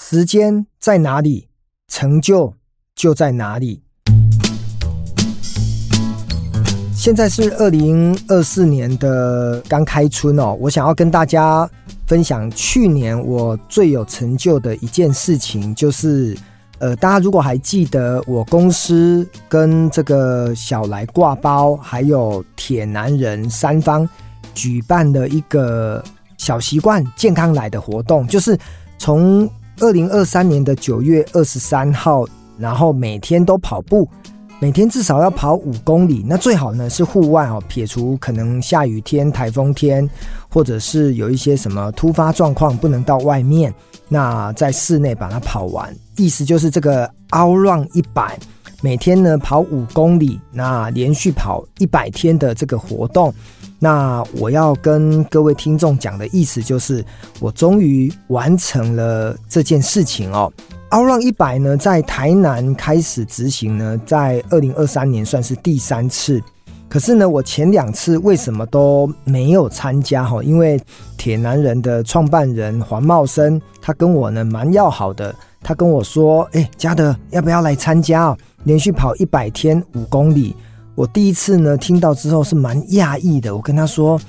时间在哪里，成就就在哪里。现在是二零二四年的刚开春哦，我想要跟大家分享去年我最有成就的一件事情，就是呃，大家如果还记得我公司跟这个小来挂包还有铁男人三方举办的一个小习惯健康来的活动，就是从二零二三年的九月二十三号，然后每天都跑步，每天至少要跑五公里。那最好呢是户外哦，撇除可能下雨天、台风天，或者是有一些什么突发状况不能到外面，那在室内把它跑完。意思就是这个 OutRun 一百，每天呢跑五公里，那连续跑一百天的这个活动。那我要跟各位听众讲的意思就是，我终于完成了这件事情哦。OutRun 一百呢，在台南开始执行呢，在二零二三年算是第三次。可是呢，我前两次为什么都没有参加哈？因为铁男人的创办人黄茂生，他跟我呢蛮要好的，他跟我说：“哎、嘉德要不要来参加哦？连续跑一百天五公里。”我第一次呢听到之后是蛮讶异的，我跟他说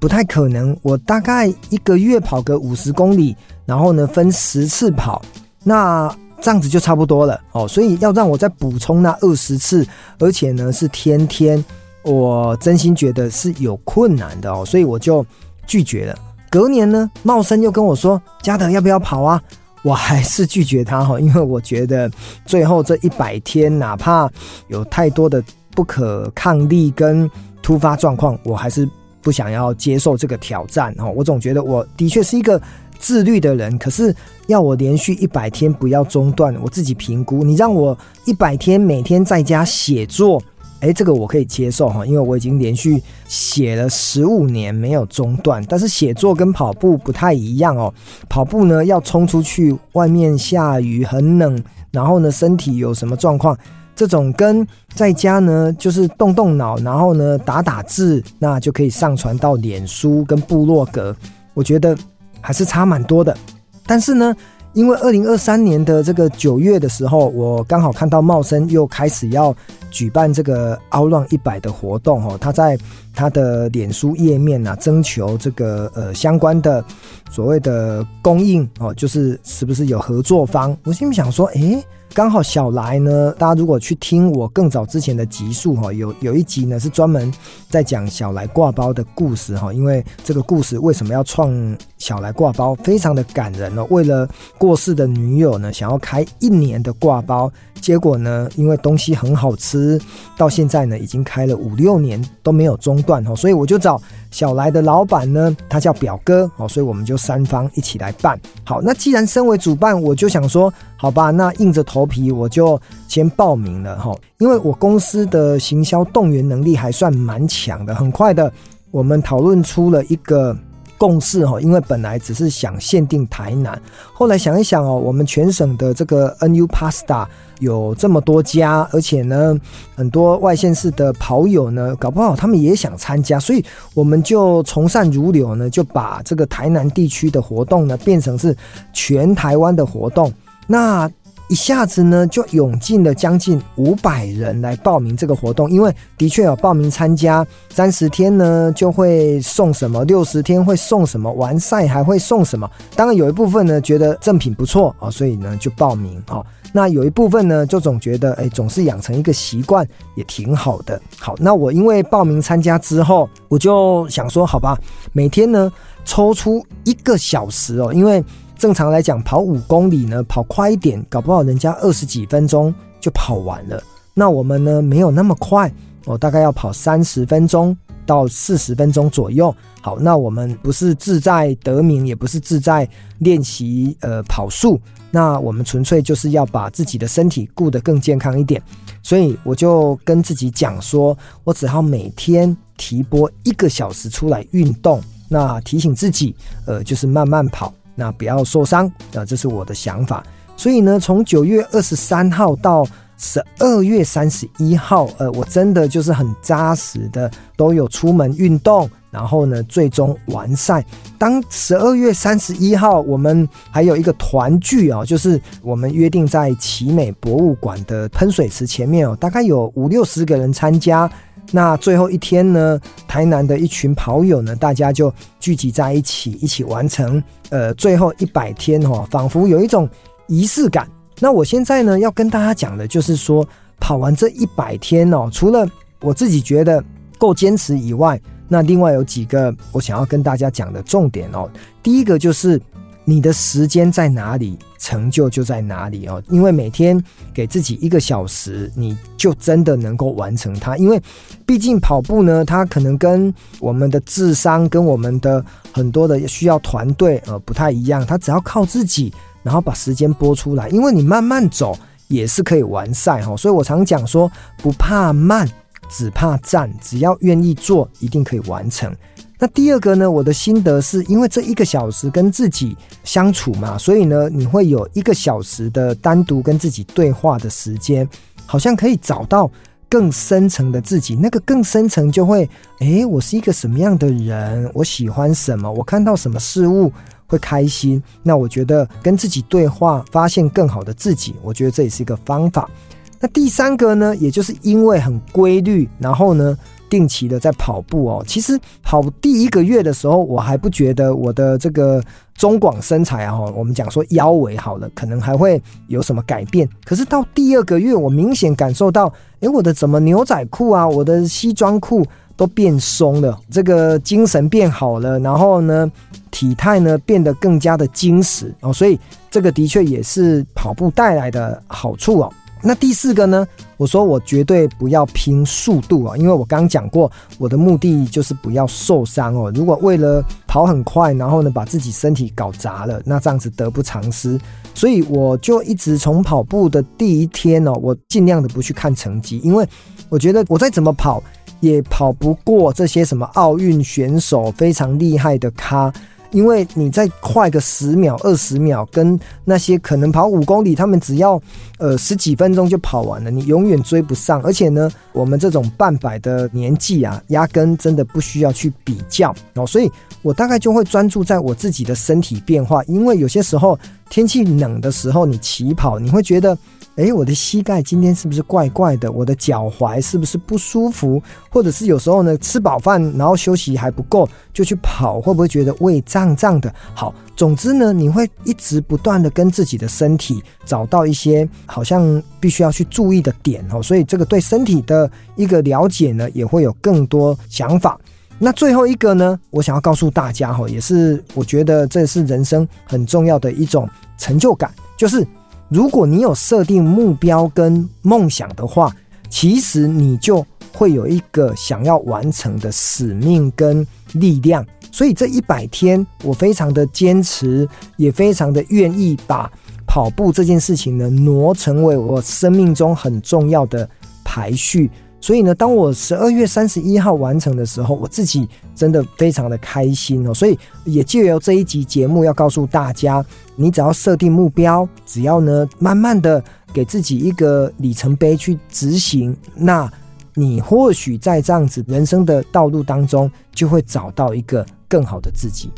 不太可能，我大概一个月跑个五十公里，然后呢分十次跑，那这样子就差不多了哦。所以要让我再补充那二十次，而且呢是天天，我真心觉得是有困难的哦，所以我就拒绝了。隔年呢，茂生又跟我说：“嘉德要不要跑啊？”我还是拒绝他哈，因为我觉得最后这一百天，哪怕有太多的。不可抗力跟突发状况，我还是不想要接受这个挑战哦。我总觉得我的确是一个自律的人，可是要我连续一百天不要中断，我自己评估，你让我一百天每天在家写作，诶，这个我可以接受哈，因为我已经连续写了十五年没有中断。但是写作跟跑步不太一样哦，跑步呢要冲出去，外面下雨很冷，然后呢身体有什么状况。这种跟在家呢，就是动动脑，然后呢打打字，那就可以上传到脸书跟部落格。我觉得还是差蛮多的。但是呢，因为二零二三年的这个九月的时候，我刚好看到茂生又开始要举办这个凹浪一百的活动哦，他在他的脸书页面啊征求这个呃相关的所谓的供应哦，就是是不是有合作方？我心里想说，诶。刚好小来呢，大家如果去听我更早之前的集数哈，有有一集呢是专门在讲小来挂包的故事哈，因为这个故事为什么要创小来挂包，非常的感人哦。为了过世的女友呢，想要开一年的挂包，结果呢，因为东西很好吃，到现在呢已经开了五六年都没有中断哦，所以我就找小来的老板呢，他叫表哥哦，所以我们就三方一起来办。好，那既然身为主办，我就想说，好吧，那硬着头头皮我就先报名了哈，因为我公司的行销动员能力还算蛮强的，很快的，我们讨论出了一个共识哈，因为本来只是想限定台南，后来想一想哦，我们全省的这个 NU Pasta 有这么多家，而且呢，很多外县市的跑友呢，搞不好他们也想参加，所以我们就从善如流呢，就把这个台南地区的活动呢，变成是全台湾的活动。那一下子呢，就涌进了将近五百人来报名这个活动，因为的确有报名参加，三十天呢就会送什么，六十天会送什么，完赛还会送什么。当然有一部分呢觉得赠品不错啊，所以呢就报名啊。那有一部分呢就总觉得，哎，总是养成一个习惯也挺好的。好，那我因为报名参加之后，我就想说，好吧，每天呢抽出一个小时哦，因为。正常来讲，跑五公里呢，跑快一点，搞不好人家二十几分钟就跑完了。那我们呢，没有那么快，我大概要跑三十分钟到四十分钟左右。好，那我们不是志在得名，也不是志在练习呃跑速，那我们纯粹就是要把自己的身体顾得更健康一点。所以我就跟自己讲说，我只要每天提拨一个小时出来运动，那提醒自己，呃，就是慢慢跑。那不要受伤，啊，这是我的想法。所以呢，从九月二十三号到十二月三十一号，呃，我真的就是很扎实的都有出门运动，然后呢，最终完赛。当十二月三十一号，我们还有一个团聚哦，就是我们约定在奇美博物馆的喷水池前面哦，大概有五六十个人参加。那最后一天呢，台南的一群跑友呢，大家就聚集在一起，一起完成呃最后一百天哦，仿佛有一种仪式感。那我现在呢，要跟大家讲的就是说，跑完这一百天哦，除了我自己觉得够坚持以外，那另外有几个我想要跟大家讲的重点哦。第一个就是。你的时间在哪里，成就就在哪里哦。因为每天给自己一个小时，你就真的能够完成它。因为毕竟跑步呢，它可能跟我们的智商、跟我们的很多的需要团队呃不太一样。它只要靠自己，然后把时间拨出来，因为你慢慢走也是可以完赛哈。所以我常讲说，不怕慢，只怕站，只要愿意做，一定可以完成。那第二个呢，我的心得是因为这一个小时跟自己相处嘛，所以呢，你会有一个小时的单独跟自己对话的时间，好像可以找到更深层的自己。那个更深层就会，诶，我是一个什么样的人？我喜欢什么？我看到什么事物会开心？那我觉得跟自己对话，发现更好的自己，我觉得这也是一个方法。那第三个呢，也就是因为很规律，然后呢，定期的在跑步哦，其实跑第一个月的时候，我还不觉得我的这个中广身材啊，我们讲说腰围好了，可能还会有什么改变。可是到第二个月，我明显感受到，诶，我的怎么牛仔裤啊，我的西装裤都变松了，这个精神变好了，然后呢，体态呢变得更加的精实哦，所以这个的确也是跑步带来的好处哦。那第四个呢？我说我绝对不要拼速度啊，因为我刚讲过，我的目的就是不要受伤哦。如果为了跑很快，然后呢把自己身体搞砸了，那这样子得不偿失。所以我就一直从跑步的第一天哦，我尽量的不去看成绩，因为我觉得我再怎么跑也跑不过这些什么奥运选手非常厉害的咖。因为你再快个十秒、二十秒，跟那些可能跑五公里，他们只要呃十几分钟就跑完了，你永远追不上。而且呢，我们这种半百的年纪啊，压根真的不需要去比较哦。所以我大概就会专注在我自己的身体变化，因为有些时候天气冷的时候，你起跑你会觉得。诶，我的膝盖今天是不是怪怪的？我的脚踝是不是不舒服？或者是有时候呢，吃饱饭然后休息还不够，就去跑，会不会觉得胃胀胀的？好，总之呢，你会一直不断的跟自己的身体找到一些好像必须要去注意的点哦，所以这个对身体的一个了解呢，也会有更多想法。那最后一个呢，我想要告诉大家哈，也是我觉得这是人生很重要的一种成就感，就是。如果你有设定目标跟梦想的话，其实你就会有一个想要完成的使命跟力量。所以这一百天，我非常的坚持，也非常的愿意把跑步这件事情呢挪成为我生命中很重要的排序。所以呢，当我十二月三十一号完成的时候，我自己真的非常的开心哦。所以也借由这一集节目，要告诉大家，你只要设定目标，只要呢慢慢的给自己一个里程碑去执行，那你或许在这样子人生的道路当中，就会找到一个更好的自己。